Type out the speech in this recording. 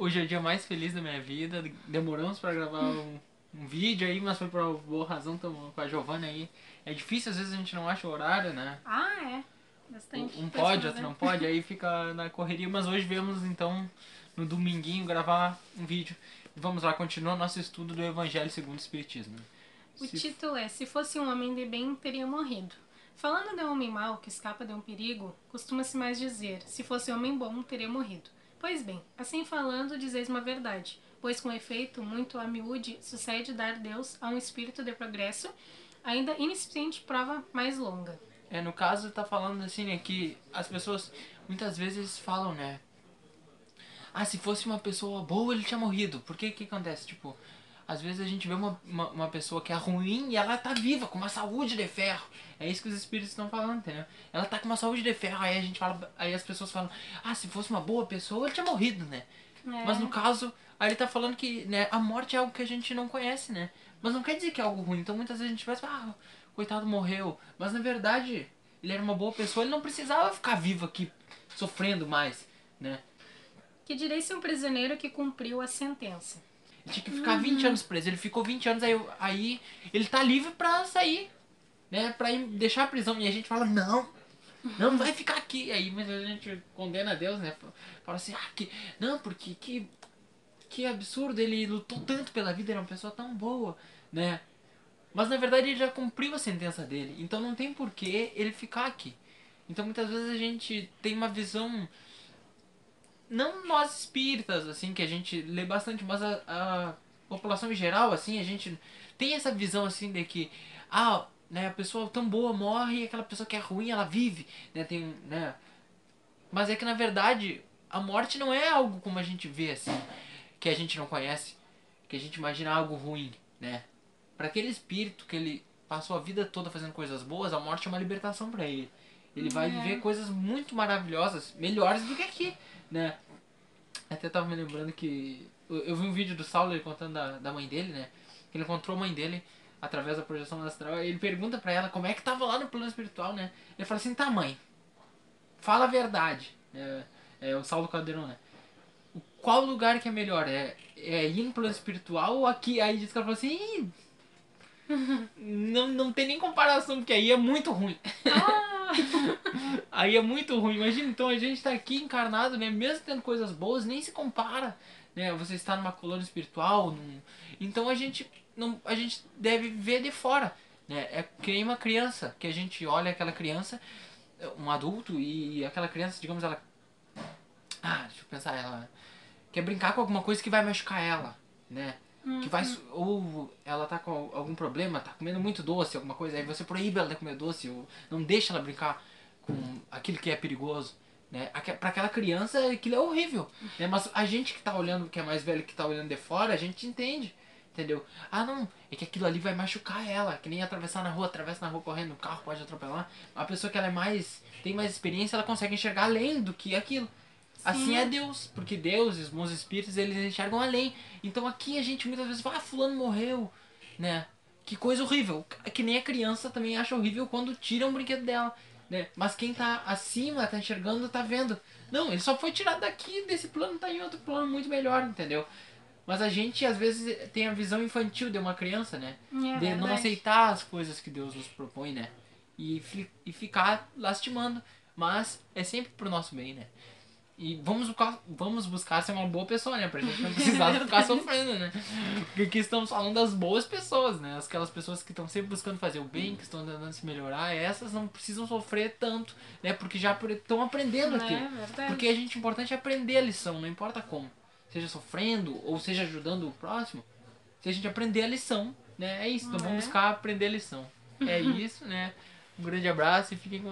Hoje é o dia mais feliz da minha vida. Demoramos pra gravar um, um vídeo aí, mas foi por boa razão, estamos com a Giovana aí. É difícil, às vezes a gente não acha o horário, né? Ah, é. Bastante. Um pode, outro fazer. não pode, aí fica na correria, mas hoje viemos então no dominguinho gravar um vídeo. Vamos lá, continuar nosso estudo do Evangelho segundo o Espiritismo. O Se- título é Se fosse um homem de bem, teria morrido. Falando de um homem mau que escapa de um perigo, costuma-se mais dizer: Se fosse homem bom, teria morrido. Pois bem, assim falando, dizeis uma verdade, pois com efeito, muito a miúde, sucede dar Deus a um espírito de progresso, ainda ineficiente prova mais longa. É, no caso, tá falando assim, né, que as pessoas muitas vezes falam, né? Ah, se fosse uma pessoa boa, ele tinha morrido. Porque que acontece? Tipo, às vezes a gente vê uma, uma, uma pessoa que é ruim e ela tá viva, com uma saúde de ferro. É isso que os espíritos estão falando, entendeu? Ela tá com uma saúde de ferro, aí a gente fala, aí as pessoas falam, ah, se fosse uma boa pessoa, ele tinha morrido, né? É. Mas no caso, aí ele tá falando que né, a morte é algo que a gente não conhece, né? Mas não quer dizer que é algo ruim. Então muitas vezes a gente pensa, ah, coitado morreu. Mas na verdade, ele era uma boa pessoa, ele não precisava ficar vivo aqui, sofrendo mais, né? Que direi se um prisioneiro que cumpriu a sentença. Ele tinha que ficar 20 anos preso. Ele ficou 20 anos, aí, aí ele tá livre pra sair, né? Pra ir deixar a prisão. E a gente fala, não, não vai ficar aqui. Aí vezes a gente condena a Deus, né? Fala assim, ah, que. Não, porque que. Que absurdo, ele lutou tanto pela vida, é uma pessoa tão boa, né? Mas na verdade ele já cumpriu a sentença dele. Então não tem porquê ele ficar aqui. Então muitas vezes a gente tem uma visão. Não nós espíritas, assim, que a gente lê bastante, mas a, a população em geral, assim, a gente tem essa visão, assim, de que, ah, né, a pessoa tão boa morre e aquela pessoa que é ruim, ela vive, né, tem, né. Mas é que, na verdade, a morte não é algo como a gente vê, assim, que a gente não conhece, que a gente imagina algo ruim, né. Para aquele espírito que ele passou a vida toda fazendo coisas boas, a morte é uma libertação para ele. Ele vai É. viver coisas muito maravilhosas, melhores do que aqui, né? Até tava me lembrando que. Eu, vi um vídeo do Saulo ele contando da, da mãe dele, né? Que ele encontrou a mãe dele através da projeção astral. E ele pergunta pra ela como é que tava lá no plano espiritual, né? Ele fala assim: tá, mãe, fala a verdade. É, é o Saulo Caldeirão, né? Qual lugar que é melhor? É, é ir no plano espiritual ou aqui? Aí diz que ela falou assim: "Ih, não, não tem nem comparação, porque aí é muito ruim. Ah! Aí é muito ruim. Imagina, então a gente tá aqui encarnado, né? Mesmo tendo coisas boas, nem se compara. Né? Você está numa colônia espiritual. Num... Então a gente, não, a gente deve ver de fora. Né? É que nem uma criança, que a gente olha aquela criança, um adulto, e aquela criança, digamos, ela. Ah, deixa eu pensar, ela quer brincar com alguma coisa que vai machucar ela, né? Que vai. Ou ela tá com algum problema, tá comendo muito doce, alguma coisa, aí você proíbe ela de comer doce, ou não deixa ela brincar com aquilo que é perigoso. Né? Pra aquela criança aquilo é horrível. Né? Mas a gente que tá olhando, que é mais velho que tá olhando de fora, a gente entende. Entendeu? Ah não, é que aquilo ali vai machucar ela. Que nem atravessar na rua, atravessa na rua correndo, o carro pode atropelar. A pessoa que ela é mais. tem mais experiência, ela consegue enxergar além do que aquilo. Assim é Deus, porque Deus e os bons espíritos eles enxergam além. Então aqui a gente muitas vezes fala, ah, fulano morreu, né? Que coisa horrível. Que nem a criança também acha horrível quando tiram o brinquedo dela, né? Mas quem tá acima, tá enxergando, tá vendo. Não, ele só foi tirado daqui, desse plano, tá em outro plano muito melhor, entendeu? Mas a gente às vezes tem a visão infantil de uma criança, né? É de não aceitar as coisas que Deus nos propõe, né? E, e ficar lastimando. Mas é sempre pro nosso bem, né? E vamos buscar, vamos buscar ser uma boa pessoa, né? Pra gente não precisar ficar sofrendo, né? Porque aqui estamos falando das boas pessoas, né? Aquelas pessoas que estão sempre buscando fazer o bem, que estão tentando se melhorar, essas não precisam sofrer tanto, né? Porque já estão aprendendo aqui. É verdade. Porque a gente, o importante é aprender a lição, não importa como. Seja sofrendo ou seja ajudando o próximo. Se a gente aprender a lição, né? É isso. Então É. vamos buscar aprender a lição. É isso, né? Um grande abraço e fiquem com